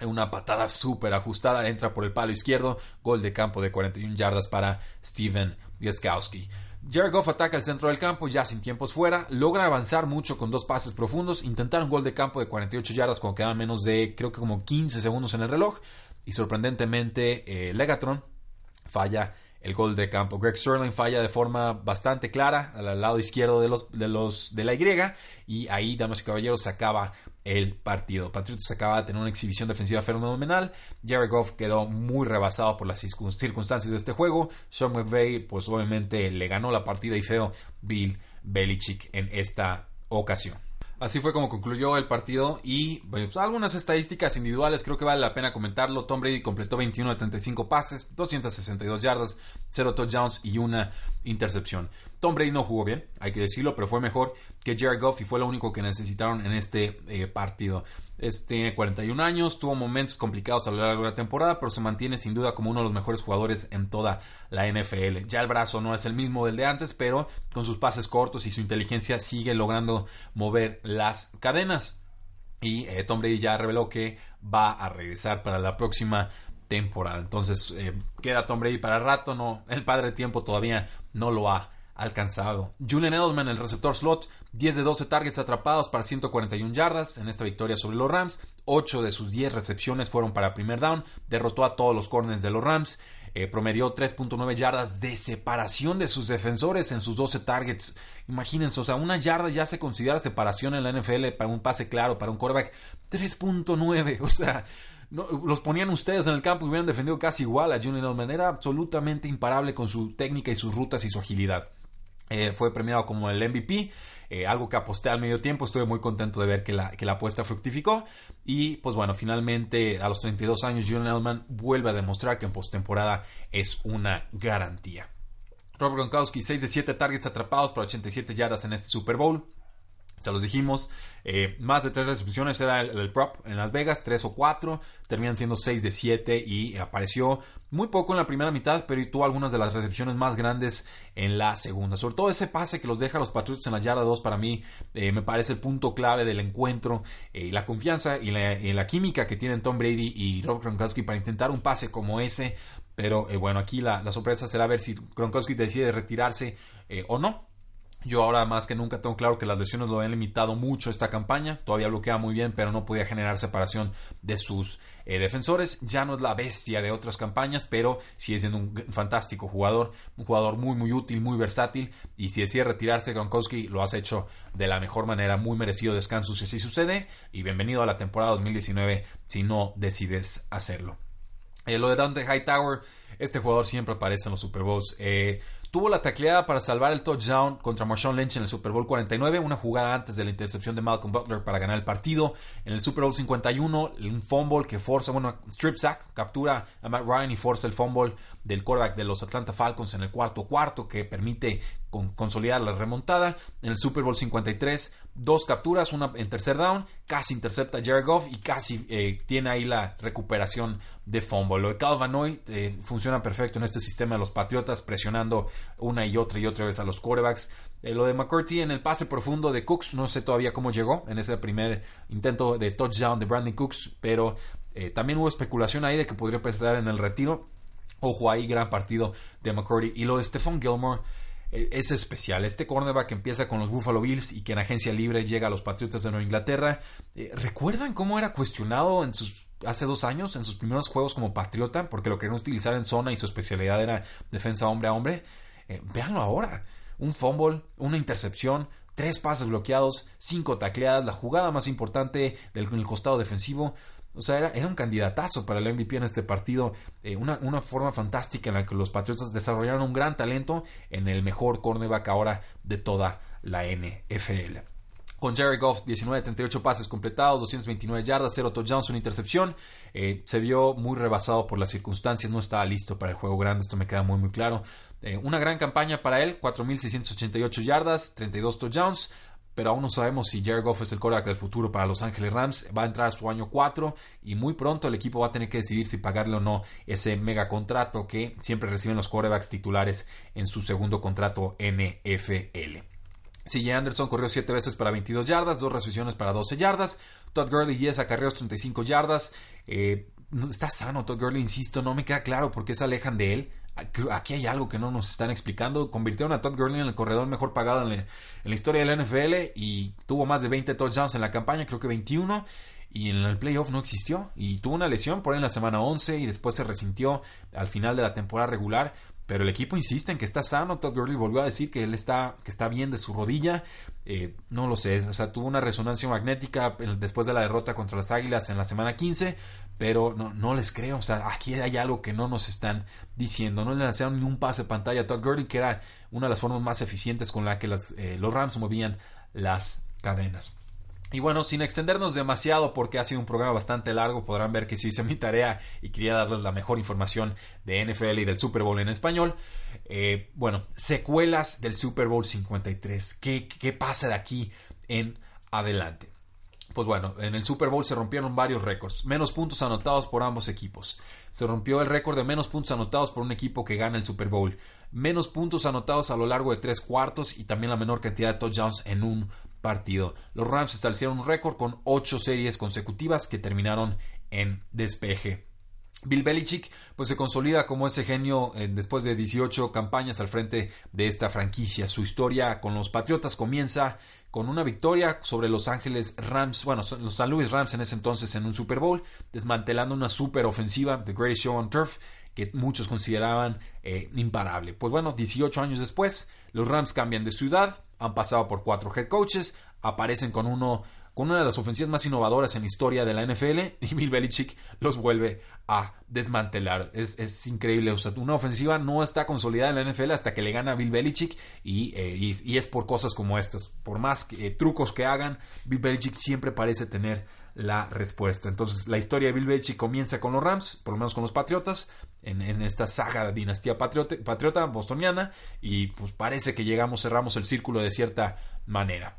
Una patada súper ajustada, entra por el palo izquierdo, gol de campo de 41 yardas para Steven Gieskowski. Jared Goff ataca el centro del campo, ya sin tiempos fuera, logra avanzar mucho con dos pases profundos, intentaron gol de campo de 48 yardas cuando quedaban menos de creo que como 15 segundos en el reloj, y sorprendentemente, eh, Legatron falla el gol de campo. Greg Sterling falla de forma bastante clara al lado izquierdo de los de los de la Y y ahí, damas y caballeros, se acaba el partido. Patriots acaba de tener una exhibición defensiva fenomenal. Jared Goff quedó muy rebasado por las circunstancias de este juego. Sean McVay, pues obviamente le ganó la partida y feo Bill Belichick en esta ocasión. Así fue como concluyó el partido y pues, algunas estadísticas individuales creo que vale la pena comentarlo. Tom Brady completó 21 de 35 pases, 262 yardas, 0 touchdowns y una intercepción. Tom Brady no jugó bien, hay que decirlo, pero fue mejor que Jared Goff y fue lo único que necesitaron en este eh, partido. Este, tiene 41 años, tuvo momentos complicados a lo largo de la temporada, pero se mantiene sin duda como uno de los mejores jugadores en toda la NFL. Ya el brazo no es el mismo del de antes, pero con sus pases cortos y su inteligencia sigue logrando mover las cadenas. Y eh, Tom Brady ya reveló que va a regresar para la próxima temporada. Entonces eh, queda Tom Brady para rato, no, el padre tiempo todavía no lo ha alcanzado. Julian Edelman, el receptor slot, 10 de 12 targets atrapados para 141 yardas en esta victoria sobre los Rams. 8 de sus 10 recepciones fueron para primer down. Derrotó a todos los corners de los Rams. Eh, promedió 3.9 yardas de separación de sus defensores en sus 12 targets. Imagínense, o sea, una yarda ya se considera separación en la NFL para un pase claro, para un quarterback. 3.9, o sea, los ponían ustedes en el campo y hubieran defendido casi igual a Julian Edelman. Era absolutamente imparable con su técnica y sus rutas y su agilidad. Eh, fue premiado como el MVP, eh, algo que aposté al medio tiempo. Estuve muy contento de ver que la, que la apuesta fructificó. Y pues bueno, finalmente a los 32 años, Julian Edelman vuelve a demostrar que en postemporada es una garantía. Robert Gronkowski, 6 de 7 targets atrapados para 87 yardas en este Super Bowl. Se los dijimos, eh, más de tres recepciones era el, prop en Las Vegas, tres o cuatro, terminan siendo seis de siete y apareció muy poco en la primera mitad, pero tuvo algunas de las recepciones más grandes en la segunda. Sobre todo ese pase que los deja los Patriots en la yarda 2 para mí eh, me parece el punto clave del encuentro y eh, la confianza y la, química que tienen Tom Brady y Rob Gronkowski para intentar un pase como ese. Pero bueno, aquí la, la, sorpresa será ver si Gronkowski decide retirarse o no. Yo ahora más que nunca tengo claro que las lesiones lo han limitado mucho esta campaña. Todavía bloquea muy bien, pero no podía generar separación de sus eh, defensores. Ya no es la bestia de otras campañas, pero sigue siendo un fantástico jugador. Un jugador muy, muy útil, muy versátil. Y si decide retirarse, Gronkowski lo has hecho de la mejor manera. Muy merecido descanso si así sucede. Y bienvenido a la temporada 2019 si no decides hacerlo. Eh, lo de Dante Hightower, este jugador siempre aparece en los Super Bowls. Eh, tuvo la tacleada para salvar el touchdown contra Marshawn Lynch en el Super Bowl 49, una jugada antes de la intercepción de Malcolm Butler para ganar el partido. En el Super Bowl 51, un fumble que forza, bueno, strip sack, captura a Matt Ryan y forza el fumble del quarterback de los Atlanta Falcons en el cuarto cuarto que permite consolidar la remontada. En el Super Bowl 53, dos capturas, una en tercer down, casi intercepta Jared Goff y casi eh, tiene ahí la recuperación de fumble. Lo de Calvanoy eh, funciona perfecto en este sistema de los Patriotas, presionando una y otra y otra vez a los quarterbacks. Eh, lo de McCurdy en el pase profundo de Cooks, no sé todavía cómo llegó en ese primer intento de touchdown de Brandon Cooks, pero también hubo especulación ahí de que podría empezar en el retiro. Ojo ahí, gran partido de McCurdy. Y lo de Stephon Gilmore e, es especial. Este cornerback empieza con los Buffalo Bills y que en agencia libre llega a los Patriotas de Nueva Inglaterra. Eh, ¿Recuerdan cómo era cuestionado en sus hace dos años en sus primeros juegos como Patriota? Porque lo querían utilizar en zona y su especialidad era defensa hombre a hombre. Eh, véanlo ahora. Un fumble, una intercepción, tres pases bloqueados, cinco tacleadas, la jugada más importante del costado defensivo. O sea, era, un candidatazo para el MVP en este partido. Eh, una, una, forma fantástica en la que los Patriotas desarrollaron un gran talento en el mejor cornerback ahora de toda la NFL. Con Jerry Goff, 19 38 pases completados, 229 yardas, 0 touchdowns, una intercepción. Eh, se vio muy rebasado por las circunstancias, no estaba listo para el juego grande, esto me queda muy muy claro. Eh, una gran campaña para él, 4.688 yardas, 32 touchdowns pero aún no sabemos si Jared Goff es el quarterback del futuro para Los Ángeles Rams. Va a entrar a su año 4 y muy pronto el equipo va a tener que decidir si pagarle o no ese mega contrato que siempre reciben los quarterbacks titulares en su segundo contrato NFL. CJ Anderson corrió 7 veces para 22 yardas, 2 recepciones para 12 yardas. Todd Gurley 10 acarreos 35 yardas. Eh, está sano Todd Gurley, insisto, no me queda claro por qué se alejan de él aquí hay algo que no nos están explicando. Convirtieron a Todd Gurley en el corredor mejor pagado en la, historia de la NFL y tuvo más de 20 touchdowns en la campaña, creo que 21. Y en el playoff no existió. Y tuvo una lesión por ahí en la semana 11 y después se resintió al final de la temporada regular. Pero el equipo insiste en que está sano. Todd Gurley volvió a decir que él está, que está bien de su rodilla. Eh, no lo sé. O sea, tuvo una resonancia magnética después de la derrota contra las Águilas en la semana 15 pero no, no les creo. O sea, aquí hay algo que no nos están diciendo. No le lanzaron ni un pase de pantalla a Todd Gurley, que era una de las formas más eficientes con la que las, eh, los Rams movían las cadenas. Y bueno, sin extendernos demasiado porque ha sido un programa bastante largo, podrán ver que sí hice mi tarea y quería darles la mejor información de NFL y del Super Bowl en español. Eh, bueno, secuelas del Super Bowl 53. ¿Qué, ¿Qué pasa de aquí en adelante? Pues bueno, en el Super Bowl se rompieron varios récords. Menos puntos anotados por ambos equipos. Se rompió el récord de menos puntos anotados por un equipo que gana el Super Bowl. Menos puntos anotados a lo largo de tres cuartos y también la menor cantidad de touchdowns en un partido. Los Rams establecieron un récord con ocho series consecutivas que terminaron en despeje. Bill Belichick pues se consolida como ese genio eh, después de 18 campañas al frente de esta franquicia. Su historia con los Patriotas comienza con una victoria sobre Los Ángeles Rams, bueno, los San Luis Rams en ese entonces en un Super Bowl, desmantelando una super ofensiva, The Greatest Show on Turf, que muchos consideraban eh, imparable. Pues bueno, 18 años después, los Rams cambian de ciudad, han pasado por cuatro head coaches, aparecen con uno con una de las ofensivas más innovadoras en la historia de la NFL y Bill Belichick los vuelve a desmantelar. Es, increíble. O sea, una ofensiva no está consolidada en la NFL hasta que le gana a Bill Belichick y, eh, es por cosas como estas. Por más eh, trucos que hagan, Bill Belichick siempre parece tener la respuesta. Entonces, la historia de Bill Belichick comienza con los Rams, por lo menos con los Patriotas, en, esta saga de dinastía patriota, patriota bostoniana, y pues parece que llegamos, cerramos el círculo de cierta manera.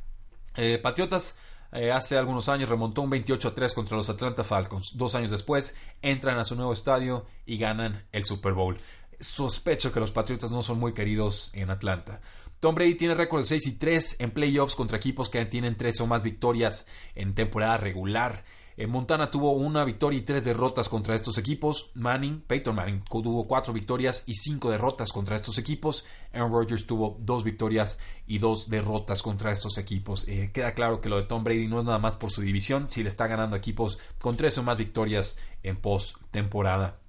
Eh, Patriotas eh, hace algunos años remontó un 28 a 3 contra los Atlanta Falcons. Dos años después entran a su nuevo estadio y ganan el Super Bowl. Sospecho que los Patriotas no son muy queridos en Atlanta. Tom Brady tiene récord de 6 y 3 en playoffs contra equipos que tienen 3 o más victorias en temporada regular. Eh, Montana tuvo una victoria y tres derrotas contra estos equipos. Manning, Peyton Manning, tuvo cuatro victorias y cinco derrotas contra estos equipos. Aaron Rodgers tuvo dos victorias y dos derrotas contra estos equipos. Eh, queda claro que lo de Tom Brady no es nada más por su división, si le está ganando equipos con tres o más victorias en post-temporada.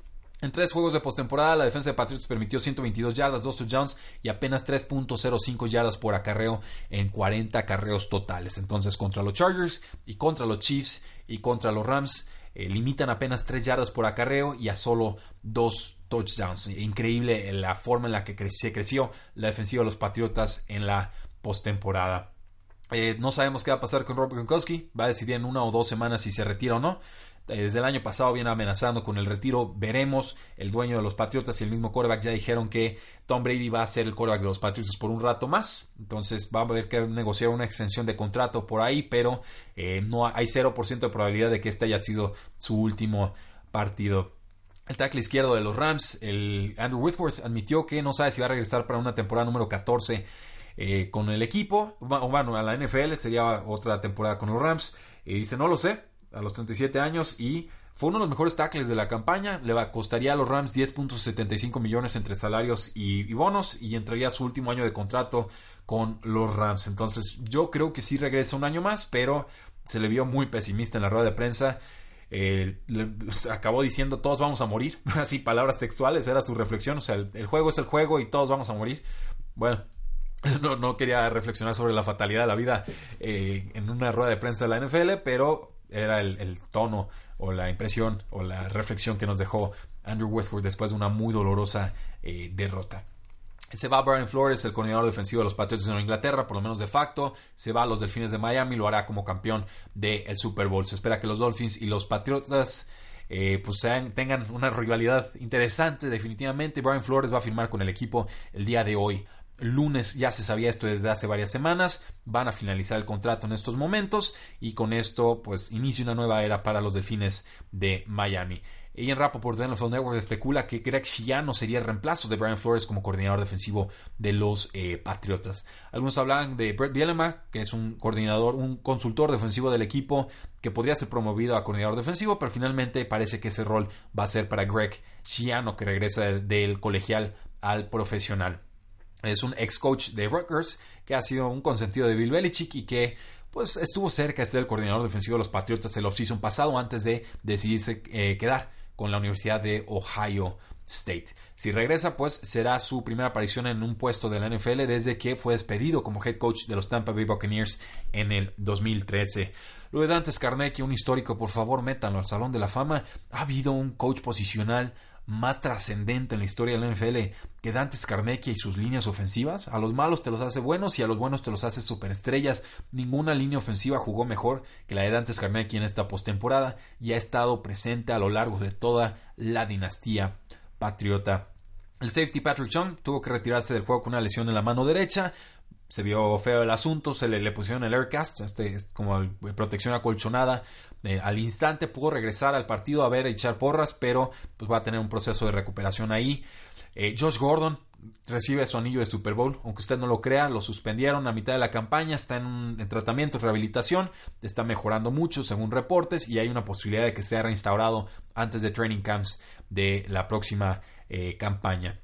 En tres juegos de postemporada, la defensa de Patriots permitió 122 yardas, 2 touchdowns y apenas 3.05 yardas por acarreo en 40 acarreos totales. Entonces, contra los Chargers y contra los Chiefs y contra los Rams, eh, limitan apenas 3 yardas por acarreo y a solo 2 touchdowns. Increíble la forma en la que se creció la defensiva de los Patriotas en la postemporada. Eh, no sabemos qué va a pasar con Robert Gronkowski. Va a decidir en una o dos semanas si se retira o no. Eh, desde el año pasado viene amenazando con el retiro. Veremos. El dueño de los Patriotas y el mismo quarterback ya dijeron que Tom Brady va a ser el quarterback de los Patriotas por un rato más. Entonces va a haber que negociar una extensión de contrato por ahí, pero eh, no hay 0% de probabilidad de que este haya sido su último partido. El tackle izquierdo de los Rams, el Andrew Whitworth, admitió que no sabe si va a regresar para una temporada número 14 eh, con el equipo. Bueno, a la NFL sería otra temporada con los Rams. Y dice, no lo sé, a los 37 años y fue uno de los mejores tackles de la campaña. Le costaría a los Rams 10.75 millones entre salarios y, bonos y entraría su último año de contrato con los Rams. Entonces yo creo que sí regresa un año más, pero se le vio muy pesimista en la rueda de prensa. acabó diciendo todos vamos a morir, así palabras textuales, era su reflexión, o sea, el, juego es el juego y todos vamos a morir. Bueno, no, no quería reflexionar sobre la fatalidad de la vida eh, en una rueda de prensa de la NFL, pero era el, tono o la impresión o la reflexión que nos dejó Andrew Whitworth después de una muy dolorosa eh, derrota. Se va Brian Flores, el coordinador defensivo de los Patriots de Inglaterra, por lo menos de facto. Se va a los Delfines de Miami, lo hará como campeón del Super Bowl. Se espera que los Dolphins y los Patriotas eh, pues tengan una rivalidad interesante definitivamente. Brian Flores va a firmar con el equipo el día de hoy lunes ya se sabía esto desde hace varias semanas, van a finalizar el contrato en estos momentos y con esto pues inicia una nueva era para los delfines de Miami. En por de NFL Network especula que Greg Schiano sería el reemplazo de Brian Flores como coordinador defensivo de los eh, Patriotas. Algunos hablan de Brett Bielema, que es un coordinador, un consultor defensivo del equipo que podría ser promovido a coordinador defensivo, pero finalmente parece que ese rol va a ser para Greg Schiano, que regresa del colegial al profesional. Es un ex coach de Rutgers que ha sido un consentido de Bill Belichick y que pues estuvo cerca de ser el coordinador defensivo de los Patriotas el offseason pasado antes de decidirse eh, quedar con la Universidad de Ohio State. Si regresa, pues será su primera aparición en un puesto de la NFL desde que fue despedido como head coach de los Tampa Bay Buccaneers en el 2013. Lo de Dantes Carnegie, un histórico, por favor, métanlo al Salón de la Fama. Ha habido un coach posicional más trascendente en la historia de la NFL que Dante Scarnecchia y sus líneas ofensivas. A los malos te los hace buenos y a los buenos te los hace superestrellas. Ninguna línea ofensiva jugó mejor que la de Dante Scarnecchia en esta postemporada y ha estado presente a lo largo de toda la dinastía patriota. El safety Patrick Chung tuvo que retirarse del juego con una lesión en la mano derecha se vio feo el asunto, se le, pusieron el aircast, este, como protección acolchonada. Eh, al instante pudo regresar al partido a ver, a echar porras, pero pues va a tener un proceso de recuperación ahí. Eh, Josh Gordon recibe su anillo de Super Bowl, aunque usted no lo crea, lo suspendieron a mitad de la campaña, está en, un, en rehabilitación, está mejorando mucho según reportes y hay una posibilidad de que sea reinstaurado antes de training camps de la próxima eh, campaña.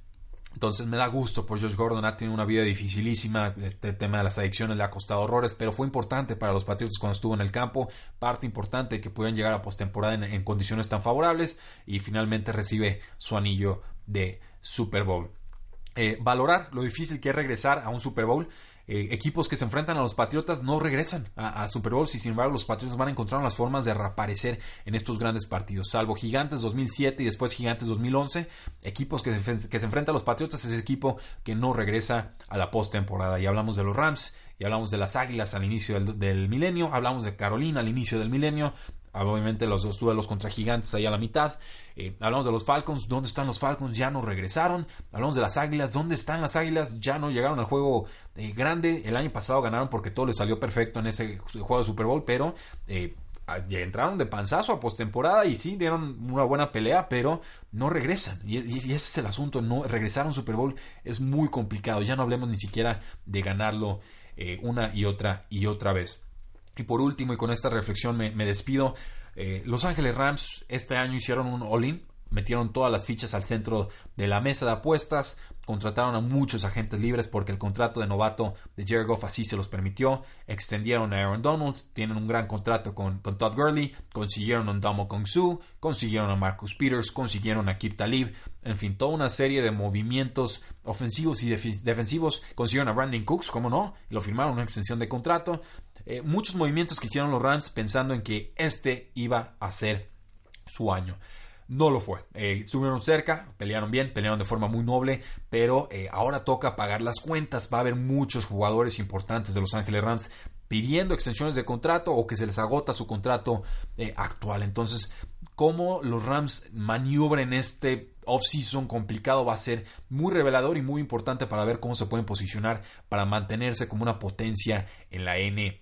Entonces me da gusto por Josh Gordon, ha tenido una vida dificilísima, este tema de las adicciones le ha costado horrores, pero fue importante para los Patriots cuando estuvo en el campo, parte importante que pudieran llegar a postemporada en, condiciones tan favorables y finalmente recibe su anillo de Super Bowl. Eh, valorar lo difícil que es regresar a un Super Bowl. Eh, equipos que se enfrentan a los Patriotas no regresan a, Super Bowl y sin embargo los Patriotas van a encontrar las formas de reaparecer en estos grandes partidos. Salvo Gigantes 2007 y después Gigantes 2011, equipos que se, que se enfrentan a los Patriotas es el equipo que no regresa a la postemporada. Y hablamos de los Rams, y hablamos de las Águilas al inicio del, del, milenio, hablamos de Carolina al inicio del milenio, obviamente los dos duelos contra gigantes ahí a la mitad. Eh, hablamos de los Falcons, ¿dónde están los Falcons? Ya no regresaron. Hablamos de las Águilas, ¿dónde están las Águilas? Ya no llegaron al juego eh, grande. El año pasado ganaron porque todo les salió perfecto en ese juego de Super Bowl, pero eh, ya entraron de panzazo a postemporada y sí dieron una buena pelea, pero no regresan. Y, ese es el asunto, no regresar a un Super Bowl es muy complicado. Ya no hablemos ni siquiera de ganarlo una y otra y otra vez. Y por último, y con esta reflexión me, despido, eh, Los Ángeles Rams este año hicieron un all-in, metieron todas las fichas al centro de la mesa de apuestas, contrataron a muchos agentes libres porque el contrato de novato de Jared Goff así se los permitió, extendieron a Aaron Donald, tienen un gran contrato con, Todd Gurley, consiguieron a Ndamo Kong Su, consiguieron a Marcus Peters, consiguieron a Kip Talib, en fin, toda una serie de movimientos ofensivos y defensivos, consiguieron a Brandon Cooks, como no, lo firmaron una extensión de contrato, eh, muchos movimientos que hicieron los Rams pensando en que este iba a ser su año. No lo fue. Eh, estuvieron cerca, pelearon bien, pelearon de forma muy noble, pero eh, ahora toca pagar las cuentas. Va a haber muchos jugadores importantes de Los Ángeles Rams pidiendo extensiones de contrato o que se les agota su contrato actual. Entonces, cómo los Rams maniobren este off-season complicado va a ser muy revelador y muy importante para ver cómo se pueden posicionar para mantenerse como una potencia en la N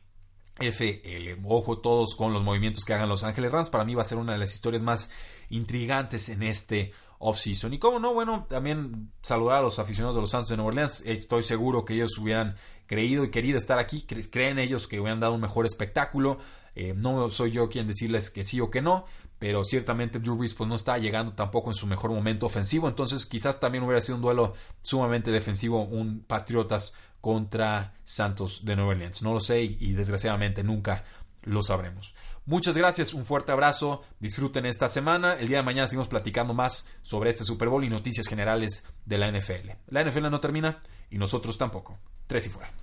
F, el ojo todos con los movimientos que hagan Los Ángeles Rams. Para mí va a ser una de las historias más intrigantes en este off-season. Y como no, bueno, también saludar a los aficionados de los Santos de Nueva Orleans. Estoy seguro que ellos hubieran creído y querido estar aquí. Creen ellos que hubieran dado un mejor espectáculo. Eh, no soy yo quien decirles que sí o que no, pero ciertamente Drew Brees pues, no está llegando tampoco en su mejor momento ofensivo. Entonces quizás también hubiera sido un duelo sumamente defensivo, un Patriotas contra Santos de Nueva Orleans. No lo sé y, desgraciadamente nunca lo sabremos. Muchas gracias, un fuerte abrazo, disfruten esta semana. El día de mañana seguimos platicando más sobre este Super Bowl y noticias generales de la NFL. La NFL no termina y nosotros tampoco. Tres y fuera.